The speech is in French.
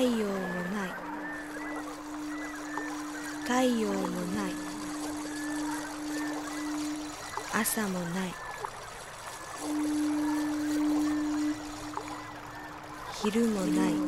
太陽もない。太陽もない。朝もない。昼もない。